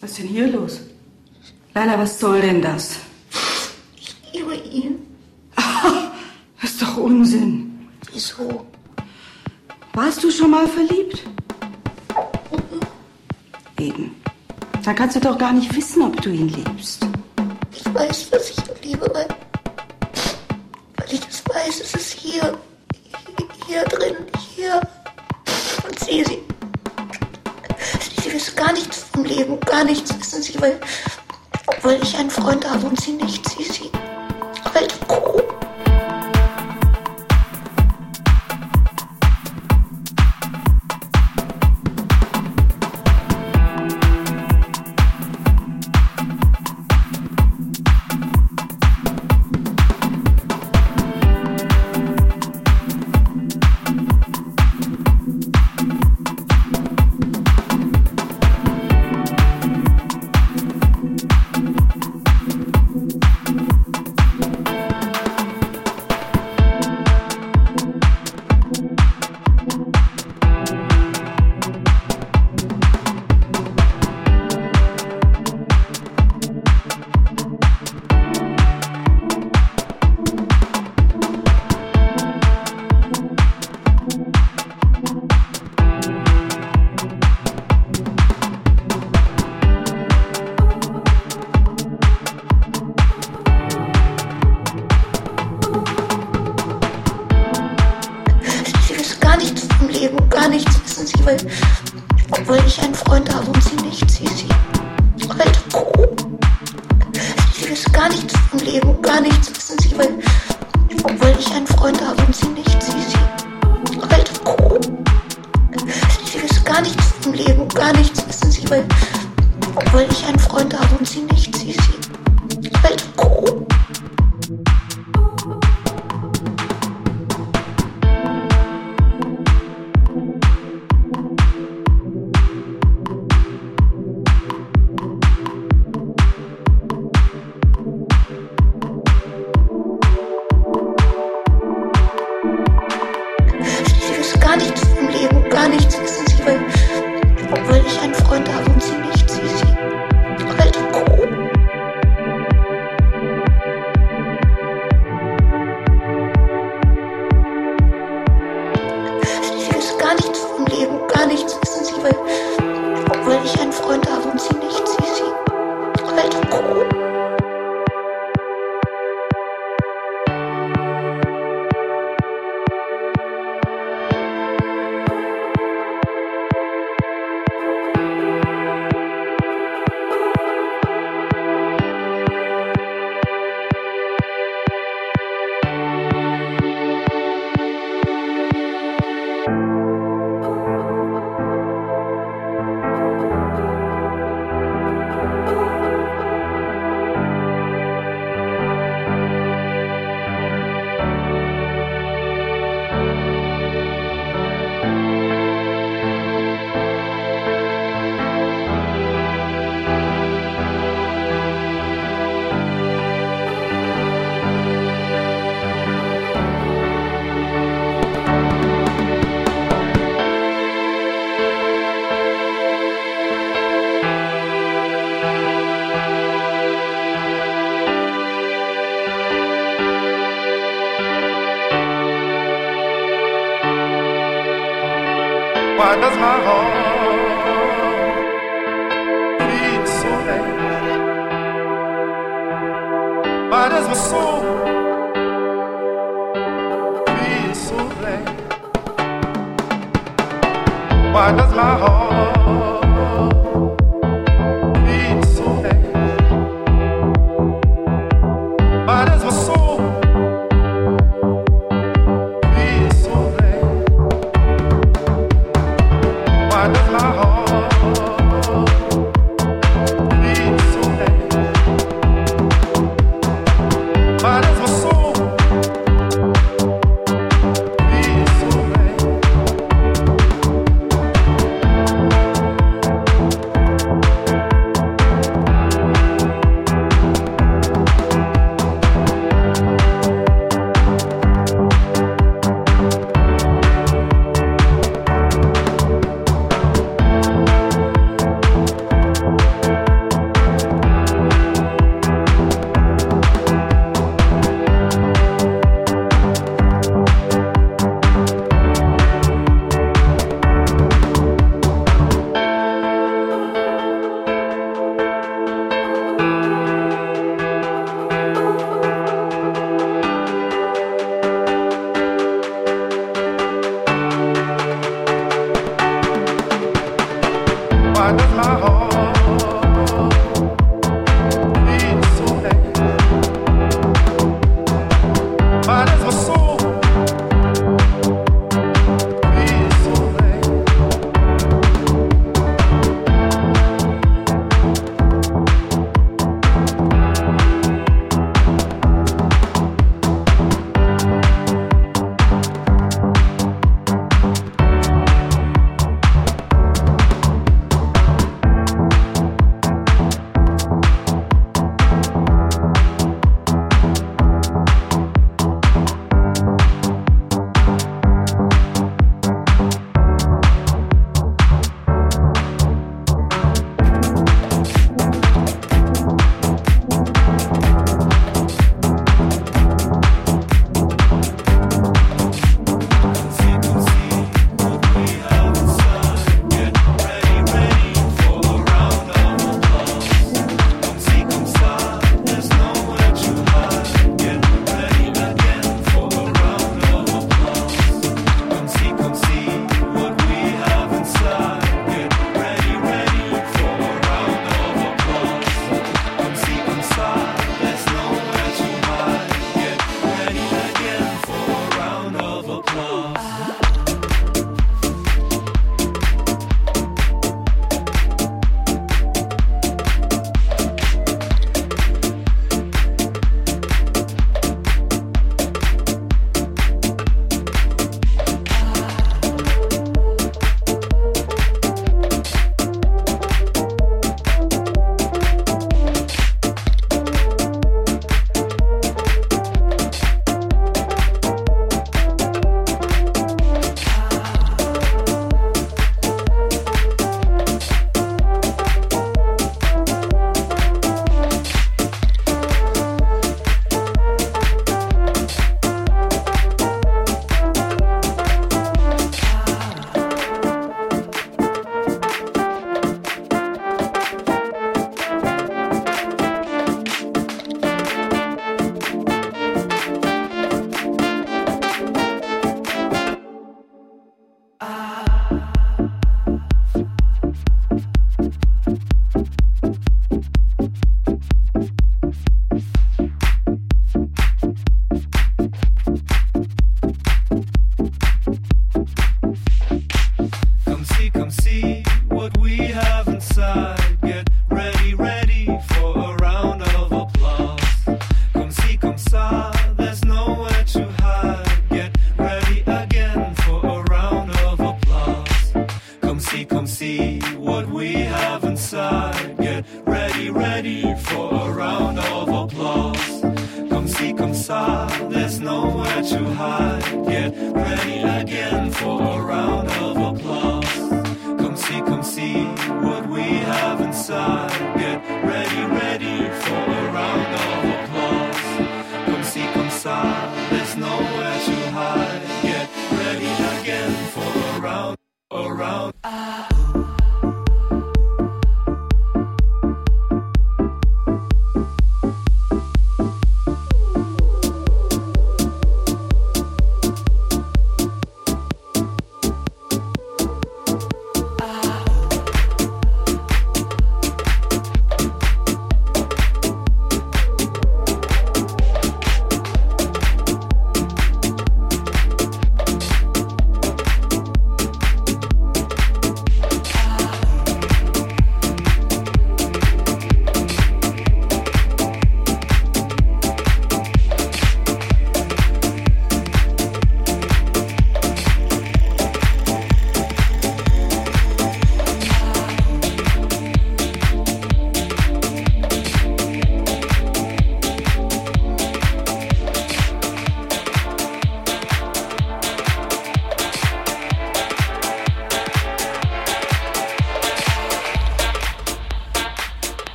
Was ist denn hier los? Leila, was soll denn das? Ich liebe ihn. Das ist doch Unsinn. Wieso? Warst du schon mal verliebt? Mhm. Eben. Dann kannst du doch gar nicht wissen, ob du ihn liebst. Ich weiß, dass ich ihn liebe, aber gar nichts wissen sie, weil, weil ich einen Freund habe und sie nicht. Sie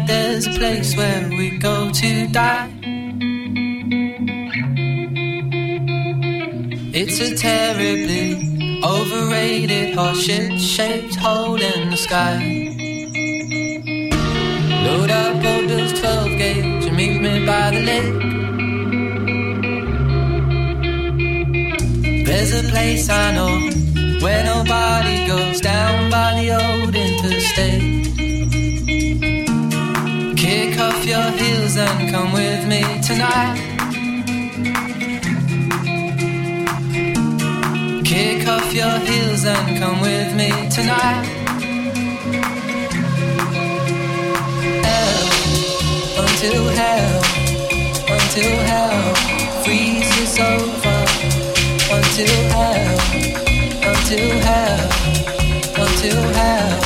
there's a place where we go to die. It's a terribly overrated horseshit shaped hole in the sky. Load up old those 12 gauge and meet me by the lake. There's a place I know where nobody goes down by the old interstate off your heels and come with me tonight. Kick off your heels and come with me tonight. Hell, until hell, until hell freezes over. Until hell, until hell, until hell.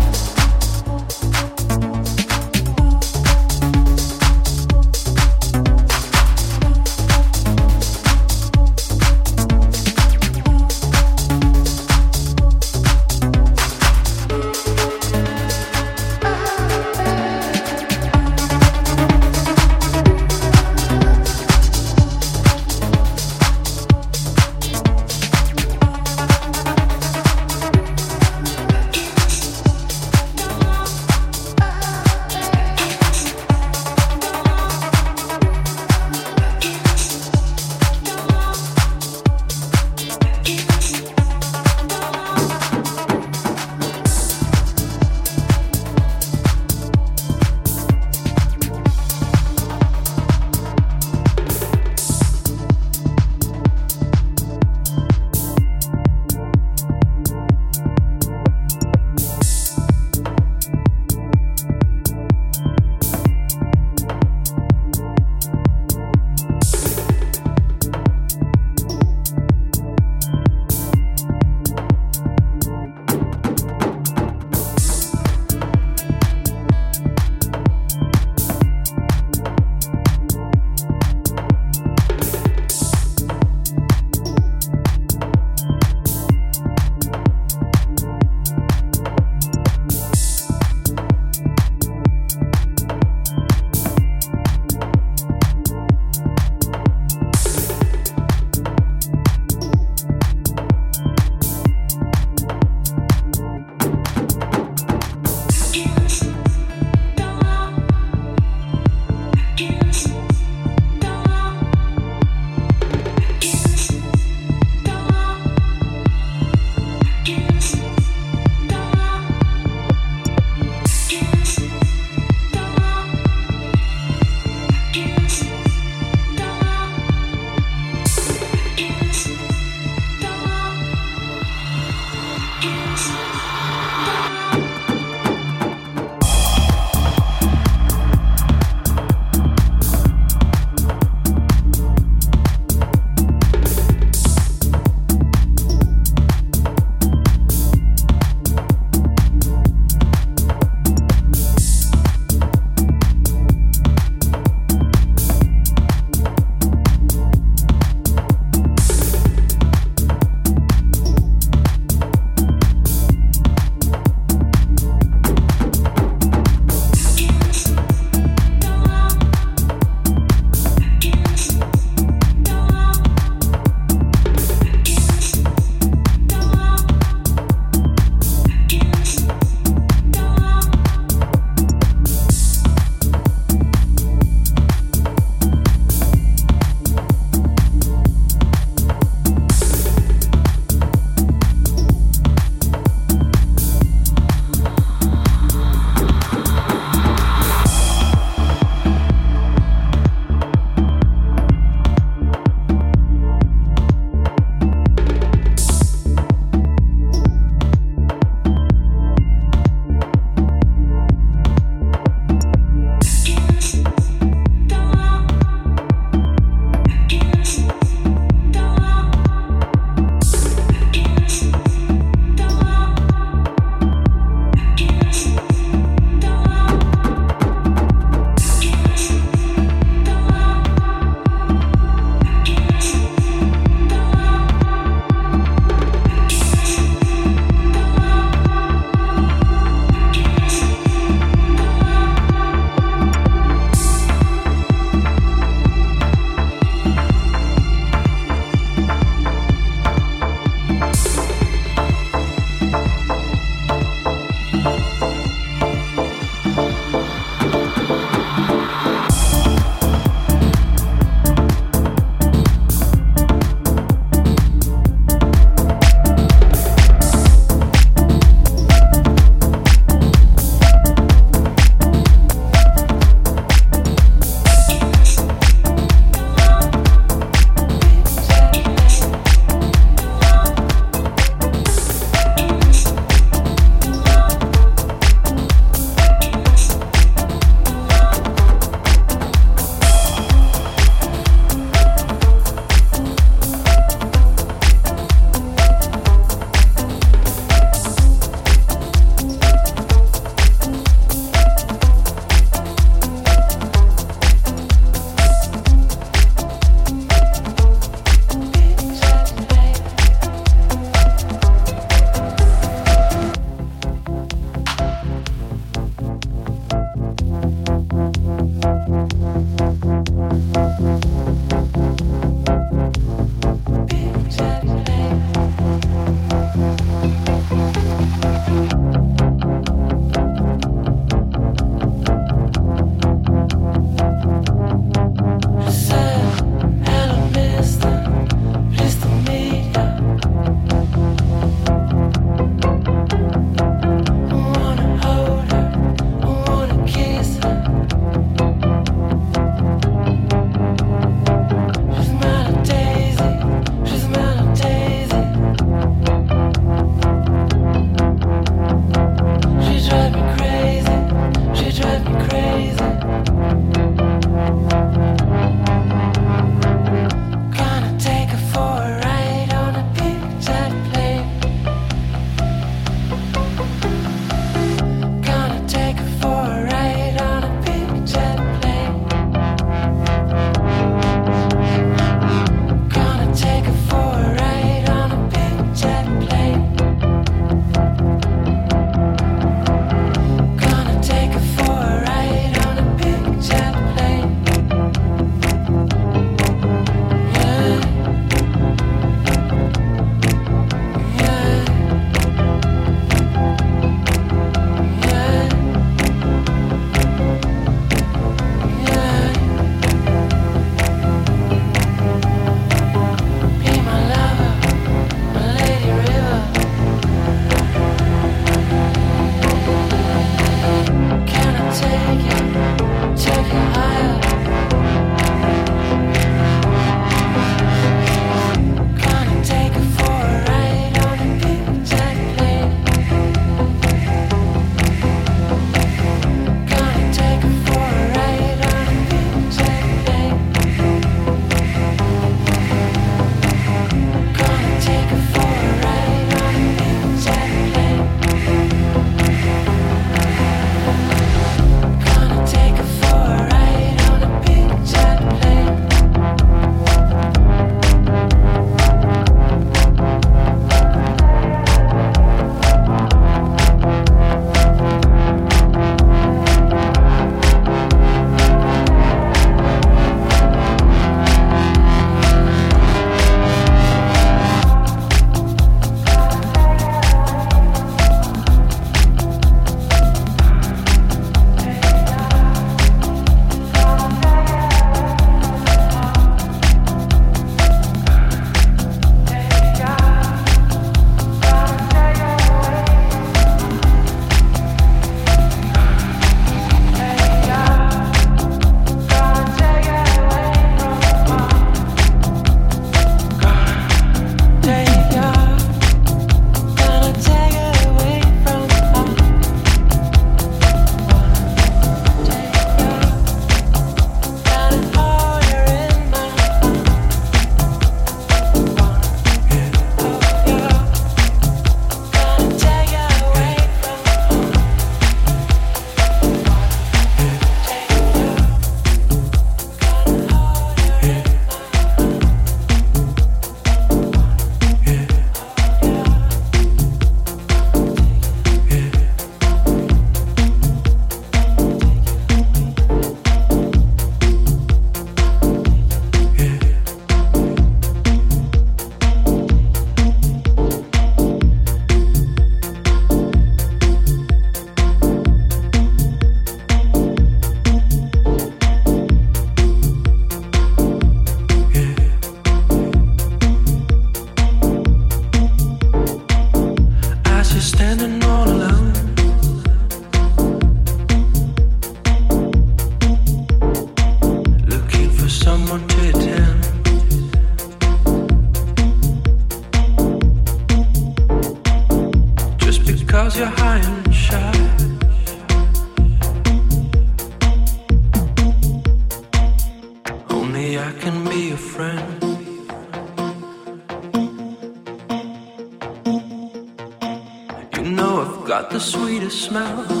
The sweetest smell.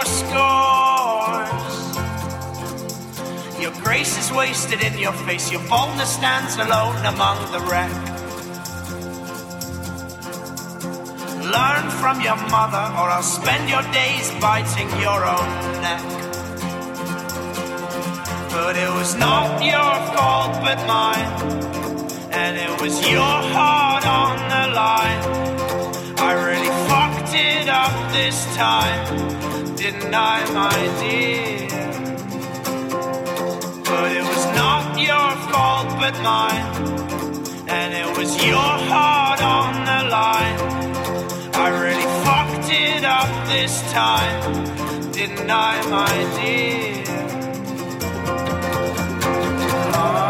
Your scores. Your grace is wasted in your face. Your boldness stands alone among the wreck. Learn from your mother, or I'll spend your days biting your own neck. But it was not your fault but mine. And it was your heart on the line. I really fucked it up this time. Didn't I, my dear? But it was not your fault but mine. And it was your heart on the line. I really fucked it up this time. Didn't I, my dear? Oh